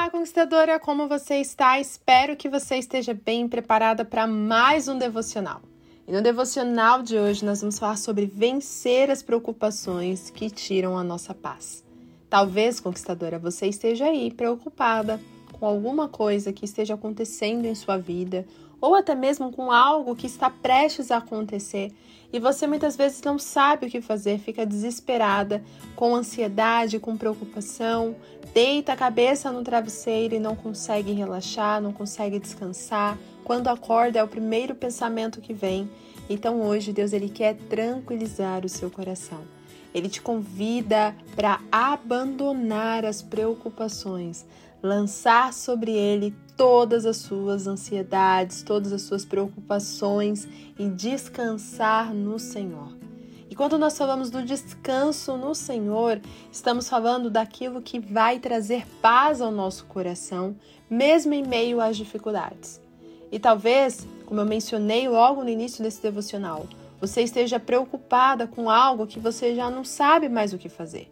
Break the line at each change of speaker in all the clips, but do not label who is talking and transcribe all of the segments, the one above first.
Olá, conquistadora, como você está? Espero que você esteja bem preparada para mais um devocional. E no devocional de hoje nós vamos falar sobre vencer as preocupações que tiram a nossa paz. Talvez, conquistadora, você esteja aí preocupada com alguma coisa que esteja acontecendo em sua vida, ou até mesmo com algo que está prestes a acontecer e você muitas vezes não sabe o que fazer, fica desesperada, com ansiedade, com preocupação, deita a cabeça no travesseiro e não consegue relaxar, não consegue descansar. Quando acorda é o primeiro pensamento que vem. Então hoje Deus ele quer tranquilizar o seu coração. Ele te convida para abandonar as preocupações, lançar sobre ele todas as suas ansiedades, todas as suas preocupações e descansar no Senhor. E quando nós falamos do descanso no Senhor, estamos falando daquilo que vai trazer paz ao nosso coração, mesmo em meio às dificuldades. E talvez, como eu mencionei logo no início desse devocional, você esteja preocupada com algo que você já não sabe mais o que fazer.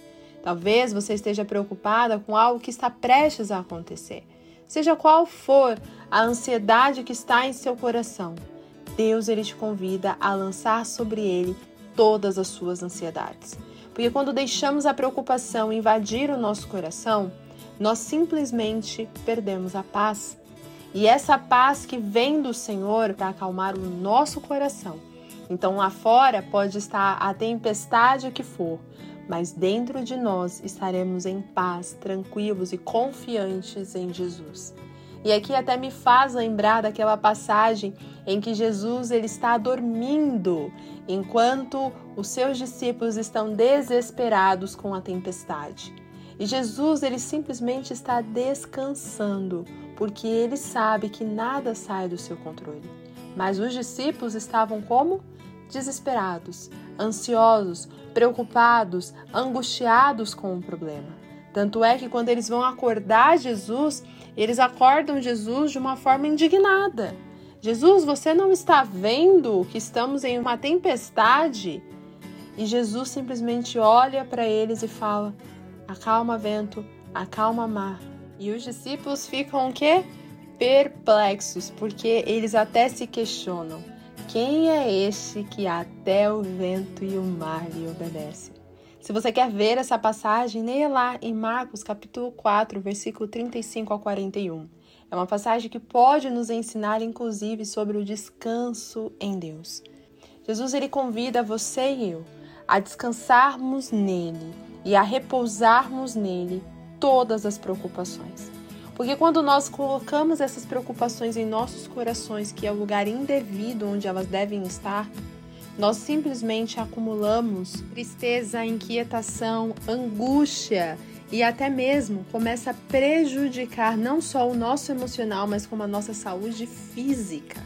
Talvez você esteja preocupada com algo que está prestes a acontecer. Seja qual for a ansiedade que está em seu coração, Deus ele te convida a lançar sobre ele todas as suas ansiedades. Porque quando deixamos a preocupação invadir o nosso coração, nós simplesmente perdemos a paz. E essa paz que vem do Senhor para acalmar o nosso coração. Então lá fora pode estar a tempestade que for, mas dentro de nós estaremos em paz, tranquilos e confiantes em Jesus. E aqui até me faz lembrar daquela passagem em que Jesus ele está dormindo, enquanto os seus discípulos estão desesperados com a tempestade. E Jesus ele simplesmente está descansando, porque ele sabe que nada sai do seu controle. Mas os discípulos estavam como desesperados, ansiosos, preocupados, angustiados com o problema. Tanto é que quando eles vão acordar Jesus, eles acordam Jesus de uma forma indignada. Jesus, você não está vendo que estamos em uma tempestade? E Jesus simplesmente olha para eles e fala: Acalma vento, acalma mar. E os discípulos ficam o quê? Perplexos, porque eles até se questionam. Quem é este que até o vento e o mar lhe obedecem? Se você quer ver essa passagem, leia lá em Marcos capítulo 4, versículo 35 a 41. É uma passagem que pode nos ensinar inclusive sobre o descanso em Deus. Jesus ele convida você e eu a descansarmos nele e a repousarmos nele todas as preocupações. Porque quando nós colocamos essas preocupações em nossos corações, que é o lugar indevido onde elas devem estar, nós simplesmente acumulamos tristeza, inquietação, angústia e até mesmo começa a prejudicar não só o nosso emocional, mas como a nossa saúde física.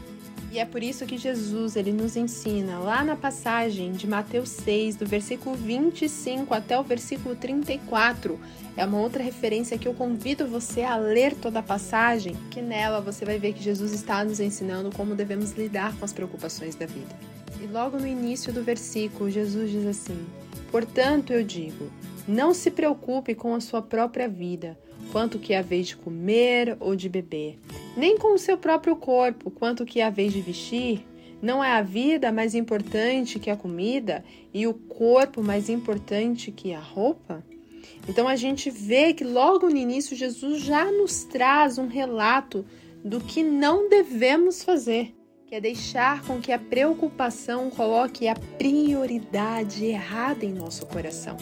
E é por isso que Jesus ele nos ensina lá na passagem de Mateus 6, do versículo 25 até o versículo 34. É uma outra referência que eu convido você a ler toda a passagem, que nela você vai ver que Jesus está nos ensinando como devemos lidar com as preocupações da vida. E logo no início do versículo, Jesus diz assim: Portanto, eu digo, não se preocupe com a sua própria vida, quanto que é a vez de comer ou de beber, nem com o seu próprio corpo, quanto que é a vez de vestir. Não é a vida mais importante que a comida e o corpo mais importante que a roupa? Então a gente vê que logo no início Jesus já nos traz um relato do que não devemos fazer, que é deixar com que a preocupação coloque a prioridade errada em nosso coração.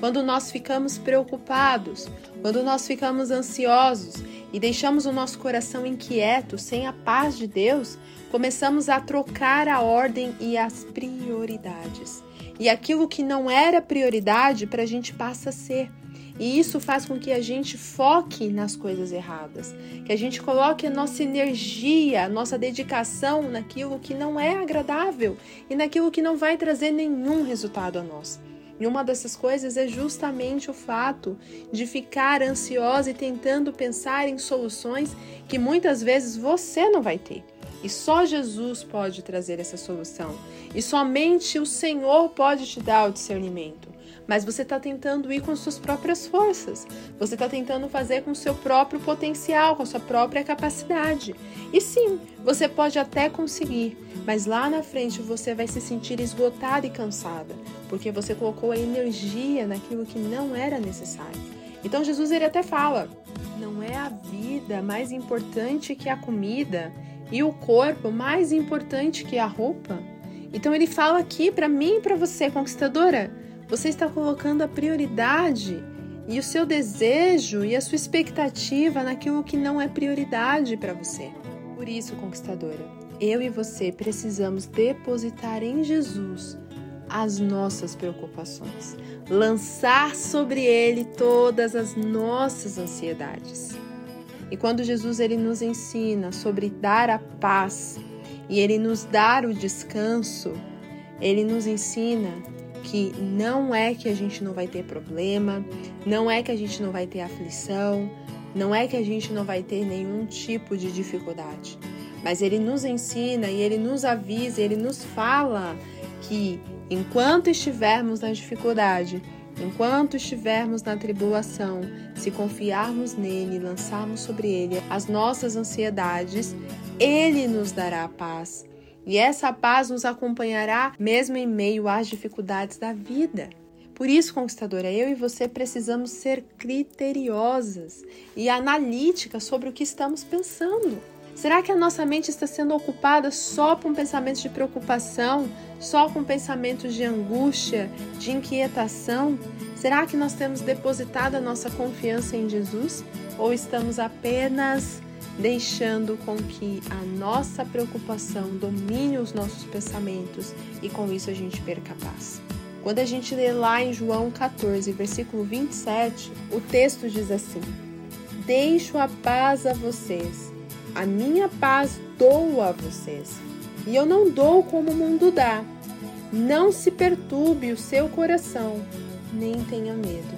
Quando nós ficamos preocupados, quando nós ficamos ansiosos e deixamos o nosso coração inquieto, sem a paz de Deus, começamos a trocar a ordem e as prioridades. E aquilo que não era prioridade para a gente passa a ser. E isso faz com que a gente foque nas coisas erradas, que a gente coloque a nossa energia, a nossa dedicação naquilo que não é agradável e naquilo que não vai trazer nenhum resultado a nós. E uma dessas coisas é justamente o fato de ficar ansiosa e tentando pensar em soluções que muitas vezes você não vai ter. E só Jesus pode trazer essa solução. E somente o Senhor pode te dar o discernimento. Mas você está tentando ir com suas próprias forças. Você está tentando fazer com seu próprio potencial, com sua própria capacidade. E sim, você pode até conseguir, mas lá na frente você vai se sentir esgotada e cansada, porque você colocou a energia naquilo que não era necessário. Então Jesus ele até fala: não é a vida mais importante que a comida e o corpo mais importante que a roupa? Então ele fala aqui para mim e para você, conquistadora, você está colocando a prioridade e o seu desejo e a sua expectativa naquilo que não é prioridade para você. Por isso, conquistadora, eu e você precisamos depositar em Jesus as nossas preocupações, lançar sobre ele todas as nossas ansiedades. E quando Jesus ele nos ensina sobre dar a paz e ele nos dar o descanso, ele nos ensina que não é que a gente não vai ter problema, não é que a gente não vai ter aflição, não é que a gente não vai ter nenhum tipo de dificuldade. Mas ele nos ensina e ele nos avisa, ele nos fala que enquanto estivermos na dificuldade, enquanto estivermos na tribulação, se confiarmos nele lançarmos sobre ele as nossas ansiedades, ele nos dará a paz. E essa paz nos acompanhará mesmo em meio às dificuldades da vida. Por isso, conquistadora, eu e você precisamos ser criteriosas e analíticas sobre o que estamos pensando. Será que a nossa mente está sendo ocupada só com pensamentos de preocupação, só com pensamentos de angústia, de inquietação? Será que nós temos depositado a nossa confiança em Jesus ou estamos apenas deixando com que a nossa preocupação domine os nossos pensamentos e com isso a gente perca a paz? Quando a gente lê lá em João 14, versículo 27, o texto diz assim: Deixo a paz a vocês a minha paz dou a vocês, e eu não dou como o mundo dá. Não se perturbe o seu coração, nem tenha medo.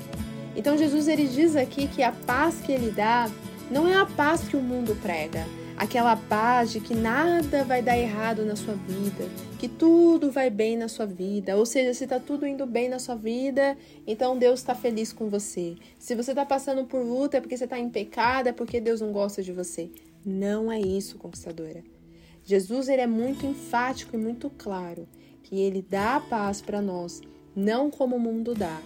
Então Jesus ele diz aqui que a paz que ele dá não é a paz que o mundo prega, aquela paz de que nada vai dar errado na sua vida, que tudo vai bem na sua vida. Ou seja, se está tudo indo bem na sua vida, então Deus está feliz com você. Se você está passando por luta é porque você está em pecado, é porque Deus não gosta de você. Não é isso, conquistadora. Jesus ele é muito enfático e muito claro que ele dá a paz para nós, não como o mundo dá,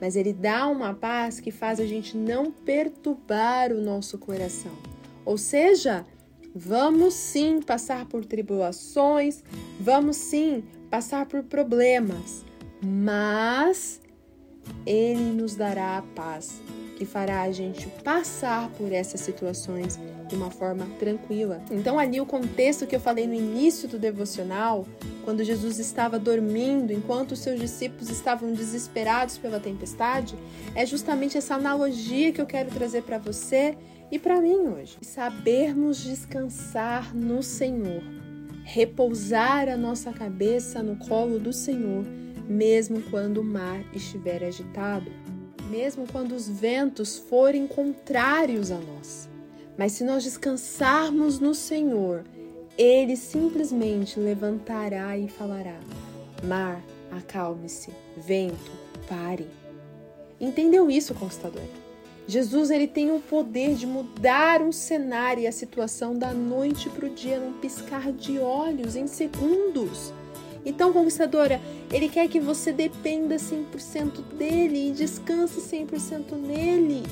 mas ele dá uma paz que faz a gente não perturbar o nosso coração. Ou seja, vamos sim passar por tribulações, vamos sim passar por problemas, mas ele nos dará a paz que fará a gente passar por essas situações de uma forma tranquila. Então, ali o contexto que eu falei no início do devocional, quando Jesus estava dormindo, enquanto os seus discípulos estavam desesperados pela tempestade, é justamente essa analogia que eu quero trazer para você e para mim hoje. Sabermos descansar no Senhor, repousar a nossa cabeça no colo do Senhor, mesmo quando o mar estiver agitado mesmo quando os ventos forem contrários a nós. Mas se nós descansarmos no Senhor, Ele simplesmente levantará e falará: Mar, acalme-se, vento, pare. Entendeu isso, conquistador? Jesus ele tem o poder de mudar um cenário e a situação da noite para o dia num piscar de olhos, em segundos. Então, conquistadora, ele quer que você dependa 100% dele e descanse 100% nele.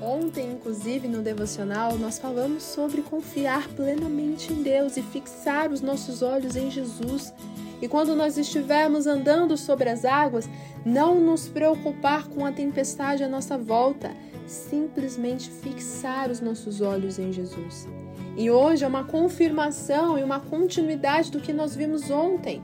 Ontem, inclusive, no devocional, nós falamos sobre confiar plenamente em Deus e fixar os nossos olhos em Jesus. E quando nós estivermos andando sobre as águas, não nos preocupar com a tempestade à nossa volta, simplesmente fixar os nossos olhos em Jesus. E hoje é uma confirmação e uma continuidade do que nós vimos ontem.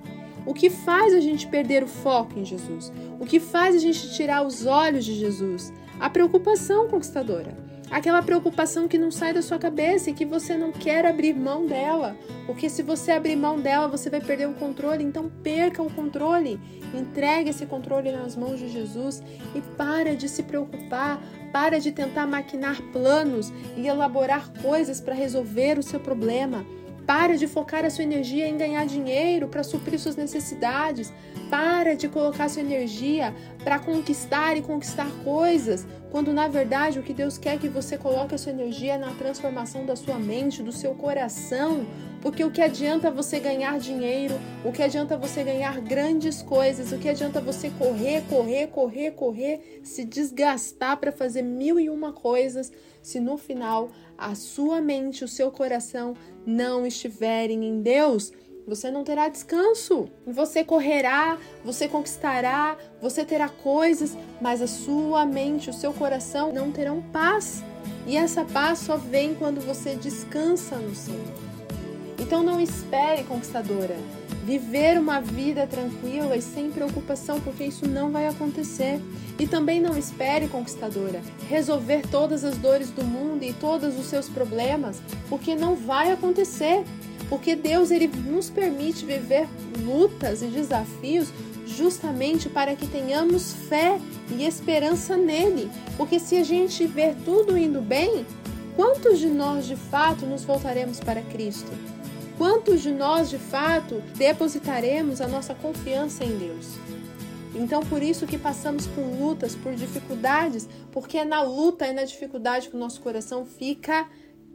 O que faz a gente perder o foco em Jesus? O que faz a gente tirar os olhos de Jesus? A preocupação conquistadora. Aquela preocupação que não sai da sua cabeça e que você não quer abrir mão dela. Porque se você abrir mão dela, você vai perder o controle. Então perca o controle. Entregue esse controle nas mãos de Jesus e para de se preocupar. Para de tentar maquinar planos e elaborar coisas para resolver o seu problema Para de focar a sua energia em ganhar dinheiro para suprir suas necessidades. Para de colocar sua energia para conquistar e conquistar coisas, quando na verdade o que Deus quer é que você coloque a sua energia na transformação da sua mente, do seu coração. Porque o que adianta você ganhar dinheiro, o que adianta você ganhar grandes coisas, o que adianta você correr, correr, correr, correr, se desgastar para fazer mil e uma coisas, se no final a sua mente, o seu coração não estiverem em Deus, você não terá descanso. Você correrá, você conquistará, você terá coisas, mas a sua mente, o seu coração não terão paz. E essa paz só vem quando você descansa no Senhor. Então não espere, conquistadora, viver uma vida tranquila e sem preocupação, porque isso não vai acontecer. E também não espere, conquistadora, resolver todas as dores do mundo e todos os seus problemas, porque não vai acontecer. Porque Deus ele nos permite viver lutas e desafios justamente para que tenhamos fé e esperança nele. Porque se a gente ver tudo indo bem, quantos de nós de fato nos voltaremos para Cristo? Quantos de nós, de fato, depositaremos a nossa confiança em Deus? Então, por isso que passamos por lutas, por dificuldades, porque é na luta e na dificuldade que o nosso coração fica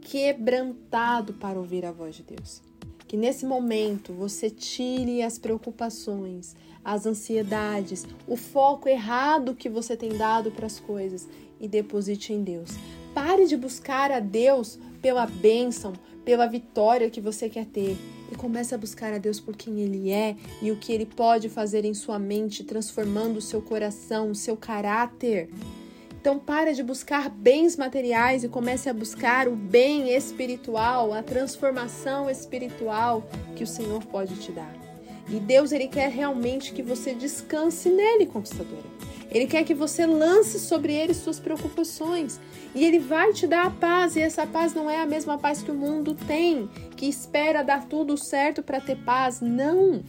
quebrantado para ouvir a voz de Deus. Que nesse momento você tire as preocupações, as ansiedades, o foco errado que você tem dado para as coisas e deposite em Deus. Pare de buscar a Deus pela bênção, pela vitória que você quer ter. E comece a buscar a Deus por quem Ele é e o que Ele pode fazer em sua mente, transformando o seu coração, o seu caráter. Então para de buscar bens materiais e comece a buscar o bem espiritual, a transformação espiritual que o Senhor pode te dar. E Deus ele quer realmente que você descanse nele, conquistadora. Ele quer que você lance sobre ele suas preocupações. E ele vai te dar a paz. E essa paz não é a mesma paz que o mundo tem, que espera dar tudo certo para ter paz. Não.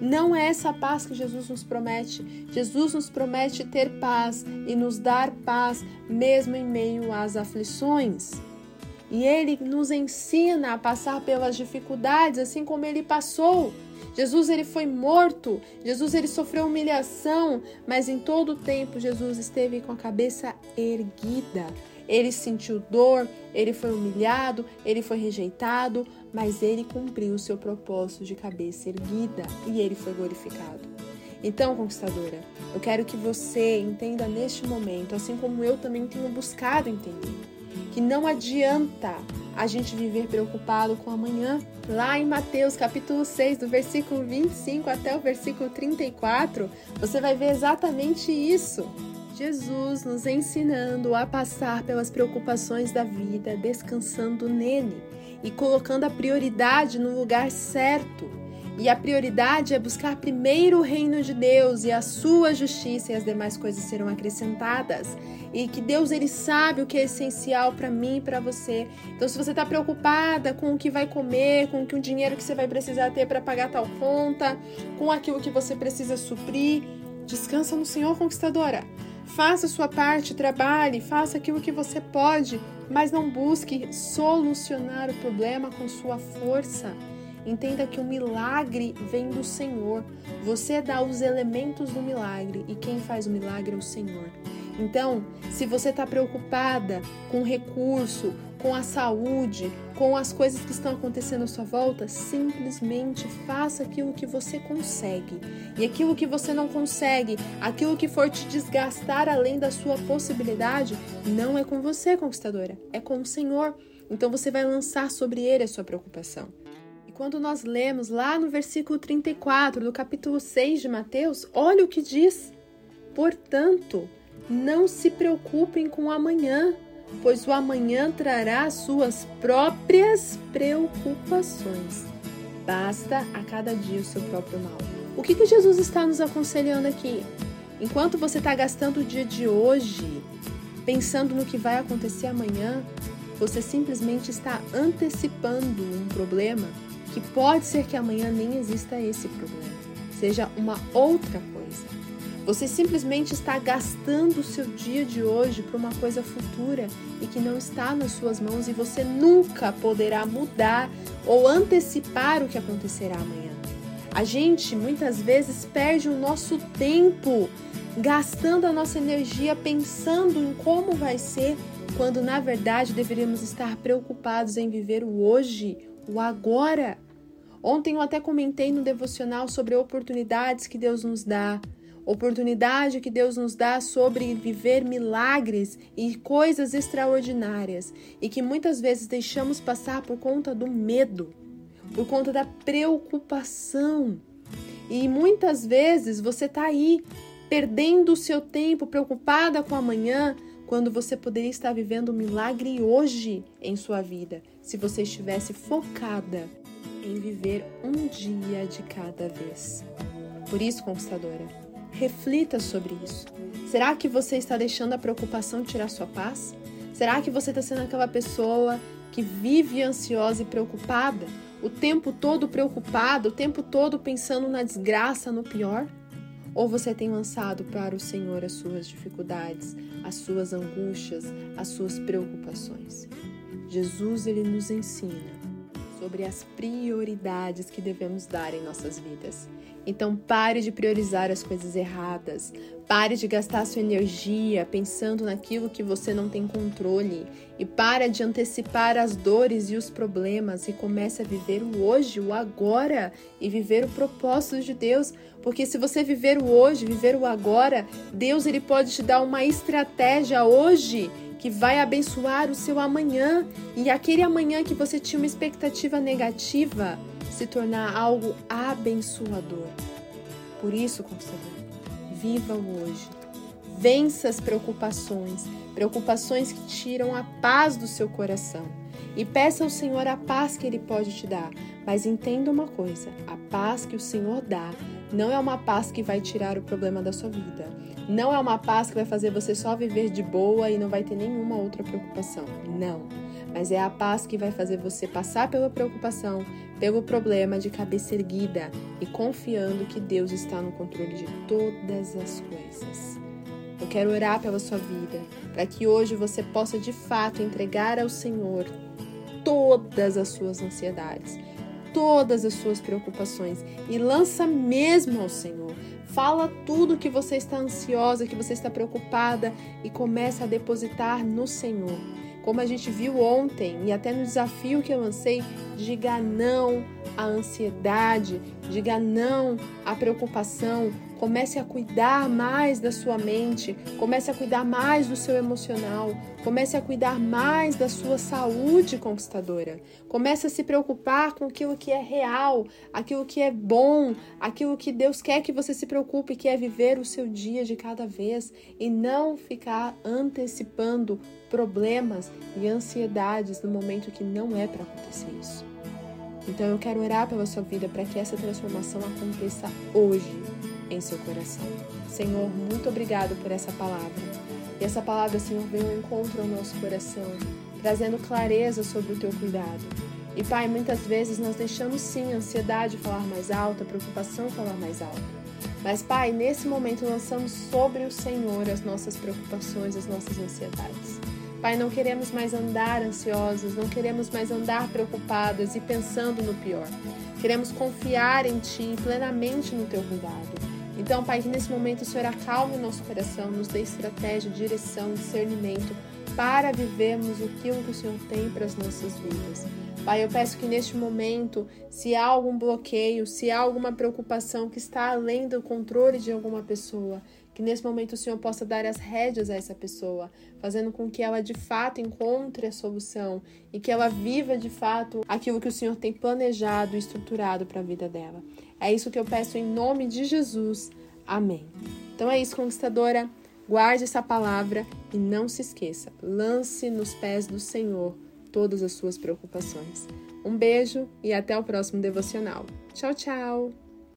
Não é essa paz que Jesus nos promete. Jesus nos promete ter paz e nos dar paz mesmo em meio às aflições. E ele nos ensina a passar pelas dificuldades assim como ele passou. Jesus ele foi morto, Jesus ele sofreu humilhação, mas em todo o tempo Jesus esteve com a cabeça erguida. Ele sentiu dor, ele foi humilhado, ele foi rejeitado, mas ele cumpriu o seu propósito de cabeça erguida e ele foi glorificado. Então, conquistadora, eu quero que você entenda neste momento, assim como eu também tenho buscado entender, que não adianta a gente viver preocupado com amanhã. Lá em Mateus capítulo 6, do versículo 25 até o versículo 34, você vai ver exatamente isso. Jesus nos ensinando a passar pelas preocupações da vida, descansando nele e colocando a prioridade no lugar certo. E a prioridade é buscar primeiro o reino de Deus e a sua justiça, e as demais coisas serão acrescentadas. E que Deus ele sabe o que é essencial para mim e para você. Então, se você está preocupada com o que vai comer, com o dinheiro que você vai precisar ter para pagar tal conta, com aquilo que você precisa suprir, descansa no Senhor, conquistadora. Faça a sua parte, trabalhe, faça aquilo que você pode, mas não busque solucionar o problema com sua força. Entenda que o milagre vem do Senhor. Você dá os elementos do milagre e quem faz o milagre é o Senhor. Então, se você está preocupada com recurso, com a saúde, com as coisas que estão acontecendo à sua volta, simplesmente faça aquilo que você consegue. E aquilo que você não consegue, aquilo que for te desgastar além da sua possibilidade, não é com você, conquistadora, é com o Senhor. Então você vai lançar sobre ele a sua preocupação. E quando nós lemos lá no versículo 34 do capítulo 6 de Mateus, olha o que diz: Portanto, não se preocupem com amanhã, pois o amanhã trará suas próprias preocupações. Basta a cada dia o seu próprio mal. O que, que Jesus está nos aconselhando aqui? Enquanto você está gastando o dia de hoje pensando no que vai acontecer amanhã, você simplesmente está antecipando um problema que pode ser que amanhã nem exista esse problema, seja uma outra coisa. Você simplesmente está gastando o seu dia de hoje para uma coisa futura e que não está nas suas mãos e você nunca poderá mudar ou antecipar o que acontecerá amanhã. A gente muitas vezes perde o nosso tempo gastando a nossa energia pensando em como vai ser, quando na verdade deveríamos estar preocupados em viver o hoje, o agora. Ontem eu até comentei no devocional sobre oportunidades que Deus nos dá oportunidade que Deus nos dá sobre viver milagres e coisas extraordinárias e que muitas vezes deixamos passar por conta do medo, por conta da preocupação. E muitas vezes você está aí perdendo o seu tempo, preocupada com amanhã, quando você poderia estar vivendo um milagre hoje em sua vida, se você estivesse focada em viver um dia de cada vez. Por isso, conquistadora, Reflita sobre isso. Será que você está deixando a preocupação tirar sua paz? Será que você está sendo aquela pessoa que vive ansiosa e preocupada? O tempo todo preocupada, o tempo todo pensando na desgraça, no pior? Ou você tem lançado para o Senhor as suas dificuldades, as suas angústias, as suas preocupações? Jesus ele nos ensina sobre as prioridades que devemos dar em nossas vidas. Então pare de priorizar as coisas erradas. Pare de gastar sua energia pensando naquilo que você não tem controle. E para de antecipar as dores e os problemas e comece a viver o hoje, o agora e viver o propósito de Deus, porque se você viver o hoje, viver o agora, Deus ele pode te dar uma estratégia hoje que vai abençoar o seu amanhã. E aquele amanhã que você tinha uma expectativa negativa se tornar algo abençoador. Por isso, conquistador, viva o hoje. Vença as preocupações, preocupações que tiram a paz do seu coração. E peça ao Senhor a paz que Ele pode te dar. Mas entenda uma coisa: a paz que o Senhor dá não é uma paz que vai tirar o problema da sua vida. Não é uma paz que vai fazer você só viver de boa e não vai ter nenhuma outra preocupação. Não. Mas é a paz que vai fazer você passar pela preocupação, pelo problema de cabeça erguida e confiando que Deus está no controle de todas as coisas. Eu quero orar pela sua vida, para que hoje você possa de fato entregar ao Senhor todas as suas ansiedades, todas as suas preocupações e lança mesmo ao Senhor. Fala tudo que você está ansiosa, que você está preocupada e começa a depositar no Senhor. Como a gente viu ontem e até no desafio que eu lancei, diga não à ansiedade, diga não à preocupação, Comece a cuidar mais da sua mente, comece a cuidar mais do seu emocional, comece a cuidar mais da sua saúde conquistadora. Comece a se preocupar com aquilo que é real, aquilo que é bom, aquilo que Deus quer que você se preocupe, que é viver o seu dia de cada vez e não ficar antecipando problemas e ansiedades no momento que não é para acontecer isso. Então eu quero orar pela sua vida para que essa transformação aconteça hoje em seu coração. Senhor, muito obrigado por essa palavra. E essa palavra, Senhor, vem ao encontro ao nosso coração, trazendo clareza sobre o teu cuidado. E Pai, muitas vezes nós deixamos sim a ansiedade falar mais alto, a preocupação falar mais alto. Mas, Pai, nesse momento lançamos sobre o Senhor as nossas preocupações, as nossas ansiedades. Pai, não queremos mais andar ansiosos, não queremos mais andar preocupadas e pensando no pior. Queremos confiar em Ti plenamente no Teu cuidado. Então, Pai, que nesse momento o Senhor acalme o nosso coração, nos dê estratégia, direção, discernimento para vivermos aquilo que o Senhor tem para as nossas vidas. Pai, eu peço que neste momento, se há algum bloqueio, se há alguma preocupação que está além do controle de alguma pessoa, que nesse momento o Senhor possa dar as rédeas a essa pessoa, fazendo com que ela de fato encontre a solução e que ela viva de fato aquilo que o Senhor tem planejado e estruturado para a vida dela. É isso que eu peço em nome de Jesus. Amém. Então é isso, conquistadora. Guarde essa palavra e não se esqueça, lance nos pés do Senhor todas as suas preocupações. Um beijo e até o próximo devocional. Tchau, tchau!